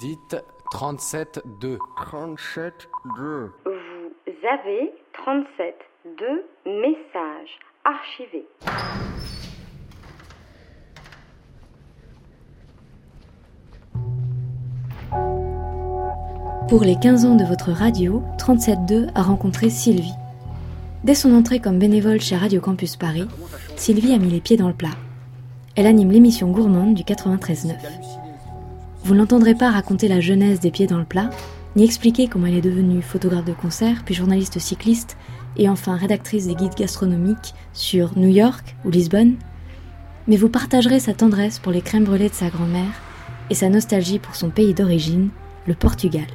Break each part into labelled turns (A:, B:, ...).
A: Dites 37-2.
B: 37-2.
C: Vous avez 37 deux messages archivés.
D: Pour les 15 ans de votre radio, 37.2 a rencontré Sylvie. Dès son entrée comme bénévole chez Radio Campus Paris, Sylvie a mis les pieds dans le plat. Elle anime l'émission gourmande du 93.9. Vous n'entendrez pas raconter la genèse des pieds dans le plat, ni expliquer comment elle est devenue photographe de concert, puis journaliste cycliste, et enfin rédactrice des guides gastronomiques sur New York ou Lisbonne. Mais vous partagerez sa tendresse pour les crèmes brûlées de sa grand-mère et sa nostalgie pour son pays d'origine, le Portugal.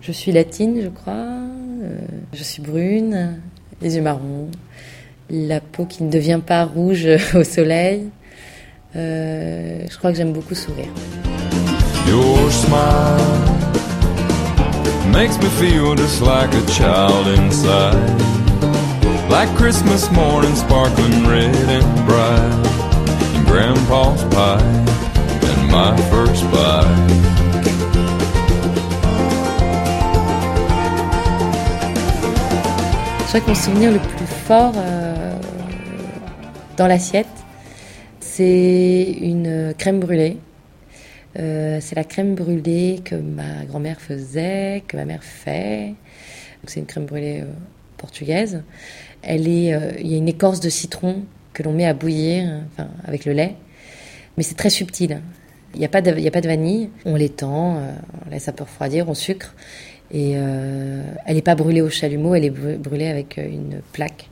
E: Je suis latine, je crois. Euh, je suis brune, les yeux marrons, la peau qui ne devient pas rouge au soleil. Euh, je crois que j'aime beaucoup sourire. Your smile makes me feel just like a child inside. Like Christmas morning, sparkling red and bright. And Grandpa's pie and my first bite. Je crois que mon souvenir le plus fort euh, dans l'assiette, c'est une crème brûlée. Euh, c'est la crème brûlée que ma grand-mère faisait, que ma mère fait. C'est une crème brûlée euh, portugaise. Elle est, il y a une écorce de citron que l'on met à bouillir, avec le lait, mais c'est très subtil. Il n'y a, a pas de vanille. On l'étend, on laisse un peu refroidir, on sucre. Et euh, elle n'est pas brûlée au chalumeau, elle est brûlée avec euh, une plaque.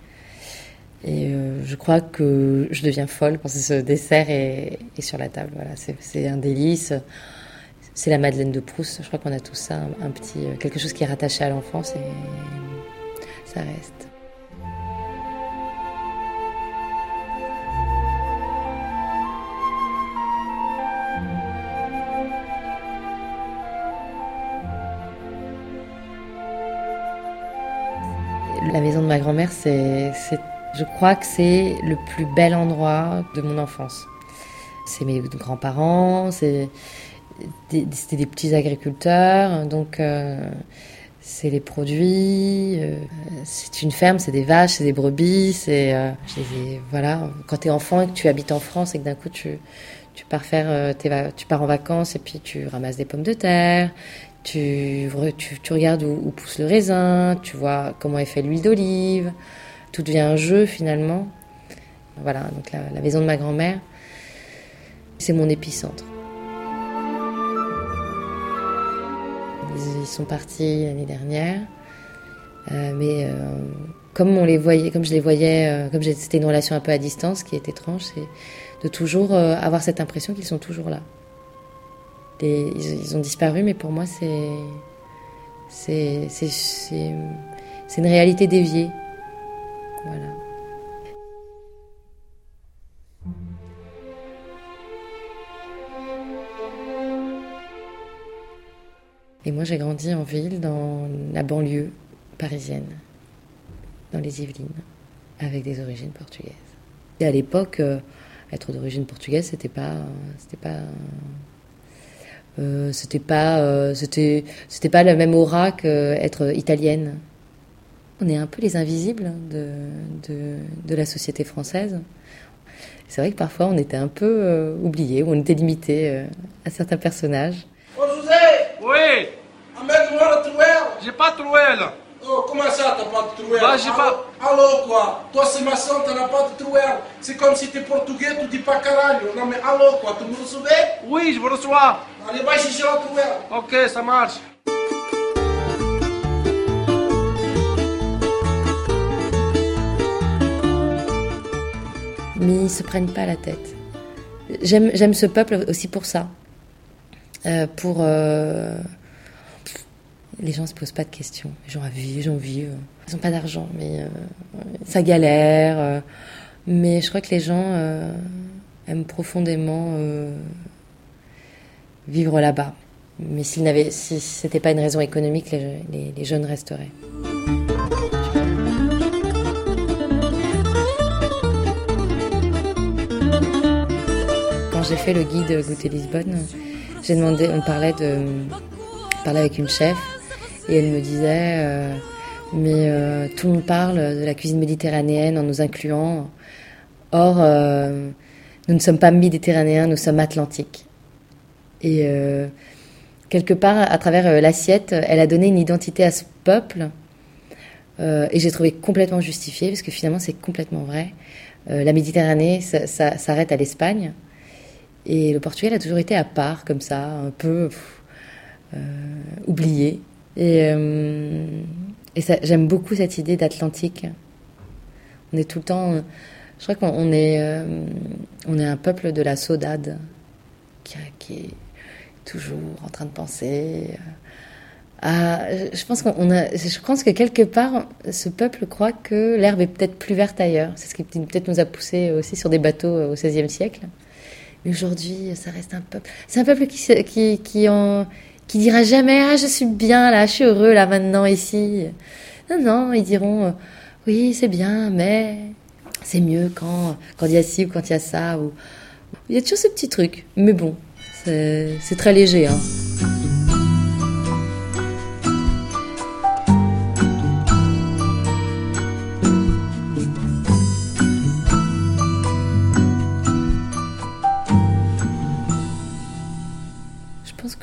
E: Et euh, je crois que je deviens folle quand ce dessert est, sur la table. Voilà, c'est un délice. C'est la Madeleine de Proust. Je crois qu'on a tout ça, un, petit quelque chose qui est rattaché à l'enfance et ça reste. La maison de ma grand-mère, c'est, je crois que c'est le plus bel endroit de mon enfance. C'est mes grands-parents, c'était des petits agriculteurs, donc euh, c'est les produits, euh, c'est une ferme, c'est des vaches, c'est des brebis, c'est euh, voilà. Quand tu es enfant et que tu habites en France et que d'un coup tu pars faire tu pars en vacances et puis tu ramasses des pommes de terre, tu, tu, regardes où, pousse le raisin, tu vois comment est fait l'huile d'olive. Tout devient un jeu finalement. Voilà, donc la, maison de ma grand-mère, c'est mon épicentre. Ils, sont partis l'année dernière, euh, mais euh, comme on les voyait, comme je les voyais, euh, comme c'était une relation un peu à distance, ce qui est étrange, c'est de toujours avoir cette impression qu'ils sont toujours là ils, ont disparu, mais pour moi, c'est, c'est, c'est, une réalité déviée. Voilà. Et moi, j'ai grandi en ville, dans la banlieue parisienne, dans les Yvelines, avec des origines portugaises. Et à l'époque, euh, être d'origine portugaise, c'était pas, c'était pas euh, c'était pas, euh, c'était, c'était pas la même aura qu'être italienne. On est un peu les invisibles de, de, de la société française. C'est vrai que parfois on était un peu euh, oubliés, ou on était limité à certains personnages.
F: Oh José
G: Oui
F: Amène-moi le trouelle
G: J'ai pas de trouelle
F: Oh, comment ça, t'as pas de trouelle
G: Bah, j'ai pas...
F: Allô, quoi? Toi, c'est ma soeur, t'as pas de trouelle. C'est comme si t'es portugais, tu dis pas caralho. Non, mais allô, quoi Tu me recevais?
G: Oui, je vous reçois.
F: Allez, va chercher la trouelle.
G: Ok, ça marche.
E: Mais ils se prennent pas la tête. J'aime ce peuple aussi pour ça. Euh, pour... Euh les gens se posent pas de questions. Les gens vivent, les gens vivent. Ils n'ont pas d'argent, mais euh, ça galère. Mais je crois que les gens aiment profondément vivre là-bas. Mais s'ils n'avaient, si c'était pas une raison économique, les, les jeunes resteraient. J'ai fait le guide Goûter Lisbonne, j'ai demandé, on parlait de, parlait avec une chef et elle me disait, euh, mais euh, tout le monde parle de la cuisine méditerranéenne en nous incluant. Or, euh, nous ne sommes pas méditerranéens, nous sommes atlantiques. Et quelque part, à travers l'assiette, elle a donné une identité à ce peuple. et j'ai trouvé complètement justifié, parce que finalement, c'est complètement vrai. la Méditerranée s'arrête à l'Espagne. Et le Portugal a toujours été à part, comme ça, un peu euh, oublié. Et, euh, j'aime beaucoup cette idée d'Atlantique. On est tout le temps. Je crois qu'on est, euh, on est un peuple de la saudade qui, est toujours en train de penser. Je pense je pense que quelque part, ce peuple croit que l'herbe est peut-être plus verte ailleurs. C'est ce qui peut-être nous a poussé aussi sur des bateaux au XVIe siècle. Mais aujourd'hui, ça reste un peuple. C'est un peuple qui, qui, qui, en, qui dira jamais Ah, je suis bien là, je suis heureux là maintenant ici. Non, non, ils diront Oui, c'est bien, mais c'est mieux quand, quand il y a ci ou quand il y a ça. Il y a toujours ce petit truc. Mais bon, c'est très léger. Hein.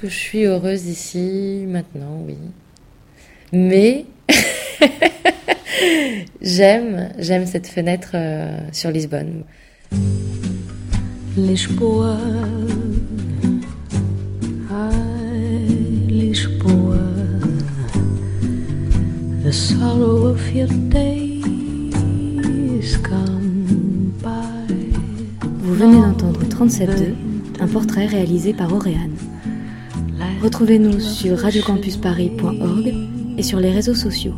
E: Que je suis heureuse ici, maintenant, oui. Mais j'aime, j'aime cette fenêtre euh, sur Lisbonne. Lisboa, Lisboa, the sorrow of your days come by.
D: Vous venez d'entendre 37.2, un portrait réalisé par Auréane. Retrouvez-nous sur radiocampusparis.org et sur les réseaux sociaux.